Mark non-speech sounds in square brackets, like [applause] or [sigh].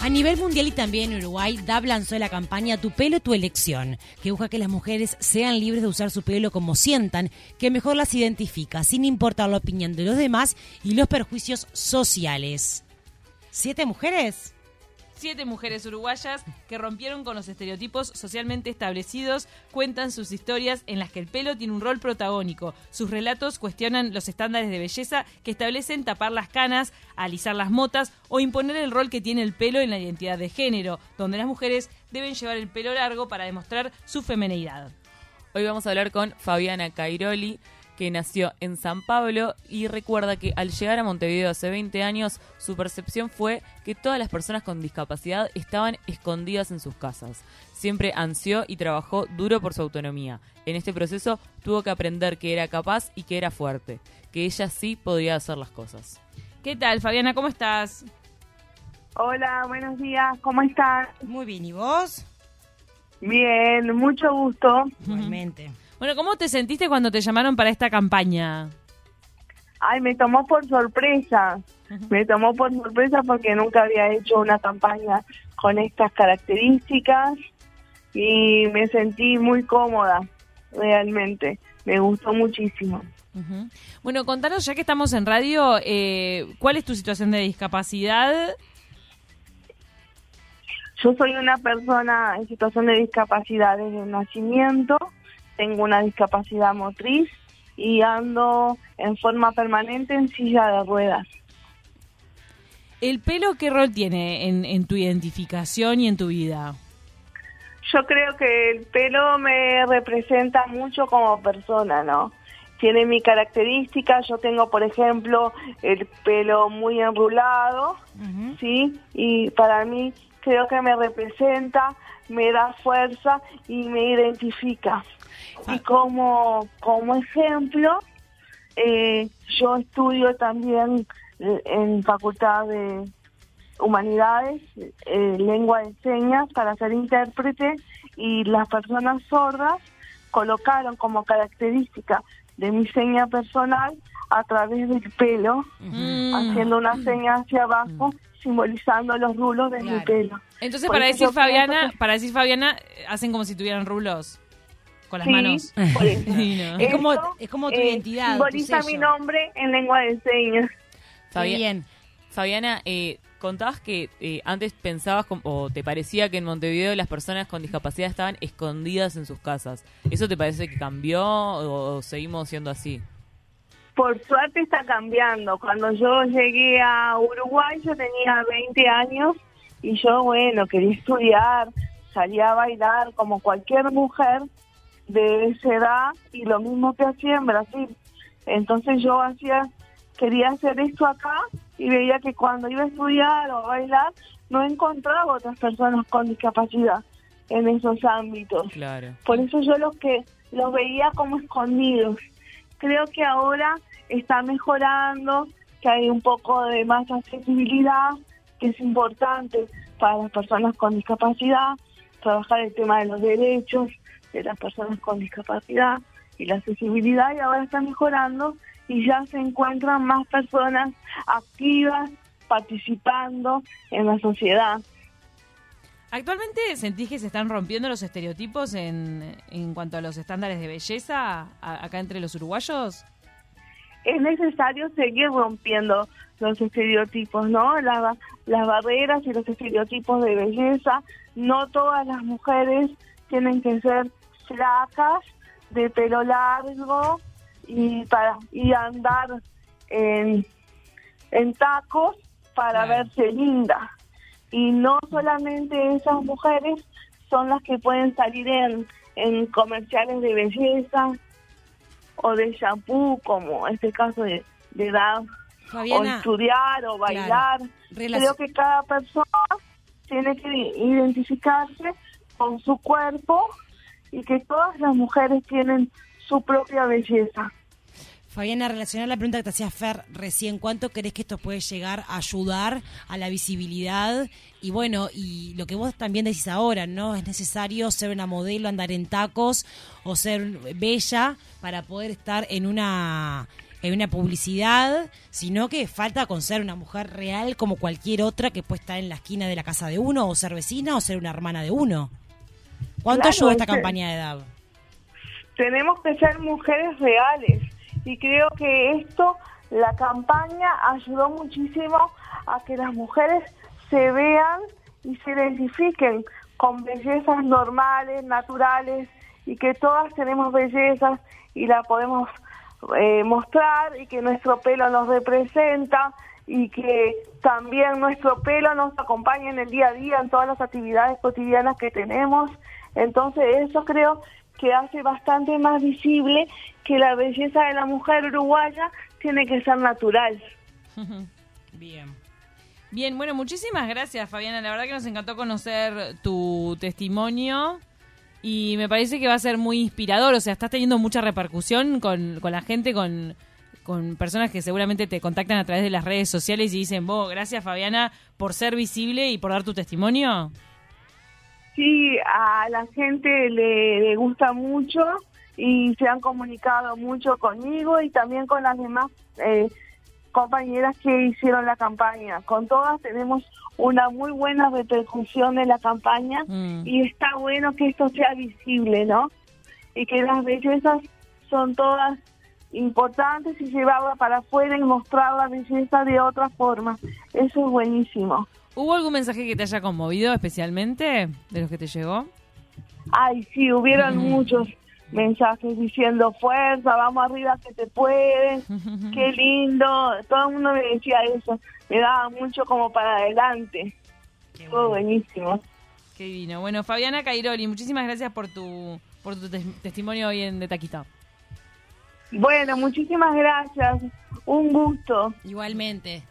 A nivel mundial y también en Uruguay, DAB lanzó la campaña Tu pelo, tu elección, que busca que las mujeres sean libres de usar su pelo como sientan, que mejor las identifica, sin importar la opinión de los demás y los perjuicios sociales. ¿Siete mujeres? Siete mujeres uruguayas que rompieron con los estereotipos socialmente establecidos cuentan sus historias en las que el pelo tiene un rol protagónico. Sus relatos cuestionan los estándares de belleza que establecen tapar las canas, alisar las motas o imponer el rol que tiene el pelo en la identidad de género, donde las mujeres deben llevar el pelo largo para demostrar su femeneidad. Hoy vamos a hablar con Fabiana Cairoli que nació en San Pablo y recuerda que al llegar a Montevideo hace 20 años, su percepción fue que todas las personas con discapacidad estaban escondidas en sus casas. Siempre ansió y trabajó duro por su autonomía. En este proceso tuvo que aprender que era capaz y que era fuerte, que ella sí podía hacer las cosas. ¿Qué tal, Fabiana? ¿Cómo estás? Hola, buenos días, ¿cómo estás? Muy bien, ¿y vos? Bien, mucho gusto. Igualmente. Bueno, ¿cómo te sentiste cuando te llamaron para esta campaña? Ay, me tomó por sorpresa. Me tomó por sorpresa porque nunca había hecho una campaña con estas características y me sentí muy cómoda, realmente. Me gustó muchísimo. Bueno, contanos, ya que estamos en radio, eh, ¿cuál es tu situación de discapacidad? Yo soy una persona en situación de discapacidad desde el nacimiento tengo una discapacidad motriz y ando en forma permanente en silla de ruedas. ¿El pelo qué rol tiene en, tu identificación y en tu vida? Yo creo que el pelo me representa mucho como persona, ¿no? Tiene mi característica, yo tengo, por ejemplo, el pelo muy enrulado, ¿sí? Y para mí creo que me representa, me da fuerza y me identifica. Y como, como ejemplo, eh, yo estudio también eh, en Facultad de Humanidades, eh, lengua de señas para ser intérprete y las personas sordas colocaron como característica de mi seña personal a través del pelo, haciendo una seña hacia abajo, simbolizando los rulos de mi pelo. Entonces, para decir Fabiana, para decir Fabiana, hacen como si tuvieran rulos con las manos. [laughs] es, como, es como tu eh, identidad. Simboliza mi nombre en lengua de señas. Bien. Fabiana, eh, contabas que eh, antes pensabas o te parecía que en Montevideo las personas con discapacidad estaban escondidas en sus casas. ¿Eso te parece que cambió o, seguimos siendo así? Por suerte está cambiando. Cuando yo llegué a Uruguay yo tenía 20 años y yo, bueno, quería estudiar, salía a bailar como cualquier mujer de esa edad y lo mismo que hacía en Brasil. Entonces yo hacía, quería hacer esto acá y veía que cuando iba a estudiar o a bailar no encontraba otras personas con discapacidad en esos ámbitos. Claro. Por eso yo los que los veía como escondidos. Creo que ahora está mejorando, que hay un poco de más accesibilidad, que es importante para las personas con discapacidad, trabajar el tema de los derechos, de las personas con discapacidad y la accesibilidad y ahora está mejorando y ya se encuentran más personas activas participando en la sociedad. ¿Actualmente sentís que se están rompiendo los estereotipos en, en cuanto a los estándares de belleza acá entre los uruguayos? Es necesario seguir rompiendo los estereotipos, ¿no? las barreras y los estereotipos de belleza. No todas las mujeres tienen que ser flacas, de pelo largo y para y andar en, en tacos para verse linda. Y no solamente esas mujeres son las que pueden salir en, en comerciales de belleza o de shampoo, como este caso de, de dar o estudiar o bailar. Creo que cada persona tiene que identificarse con su cuerpo y que todas las mujeres tienen su propia belleza. Fabiana, relacionada a la pregunta que te hacía Fer recién, ¿cuánto crees que esto puede llegar a ayudar a la visibilidad? Y bueno, y lo que vos también decís ahora, ¿no? Es necesario ser una modelo, andar en tacos o ser bella para poder estar en una hay una publicidad, sino que falta con ser una mujer real como cualquier otra que puede estar en la esquina de la casa de uno, o ser vecina, o ser una hermana de uno. ¿Cuánto Claro, ayuda esta campaña de DAB? tenemos que ser mujeres reales y creo que esto, la campaña ayudó muchísimo a que las mujeres se vean y se identifiquen con bellezas normales, naturales y que todas tenemos bellezas y la podemos eh, mostrar y que nuestro pelo nos representa y que también nuestro pelo nos acompaña en el día a día en todas las actividades cotidianas que tenemos. Entonces eso creo que hace bastante más visible que la belleza de la mujer uruguaya tiene que ser natural. [laughs] Bien. Bien, bueno, muchísimas gracias, Fabiana. La verdad que nos encantó conocer tu testimonio y me parece que va a ser muy inspirador. O sea, estás teniendo mucha repercusión con, con la gente, con, con personas que seguramente te contactan a través de las redes sociales y dicen, vos, gracias, Fabiana, por ser visible y por dar tu testimonio. Sí, a la gente le, le gusta mucho y se han comunicado mucho conmigo y también con las demás eh, compañeras que hicieron la campaña. Con todas tenemos una muy buena repercusión de la campaña Mm. y está bueno que esto sea visible, ¿no? Y que las bellezas son todas importantes y llevarla para afuera y mostrar la belleza de otra forma. Eso es buenísimo. ¿Hubo algún mensaje que te haya conmovido especialmente de los que te llegó? Ay, sí, hubieron muchos mensajes diciendo fuerza, vamos arriba que te puedes, [laughs] qué lindo. Todo el mundo me decía eso, me daba mucho como para adelante. Todo buenísimo. Qué divino. Bueno, Fabiana Cairoli, muchísimas gracias por tu, por tu tes- testimonio hoy en De Taquita. Bueno, muchísimas gracias. Un gusto. Igualmente.